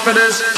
For this?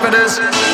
for it is.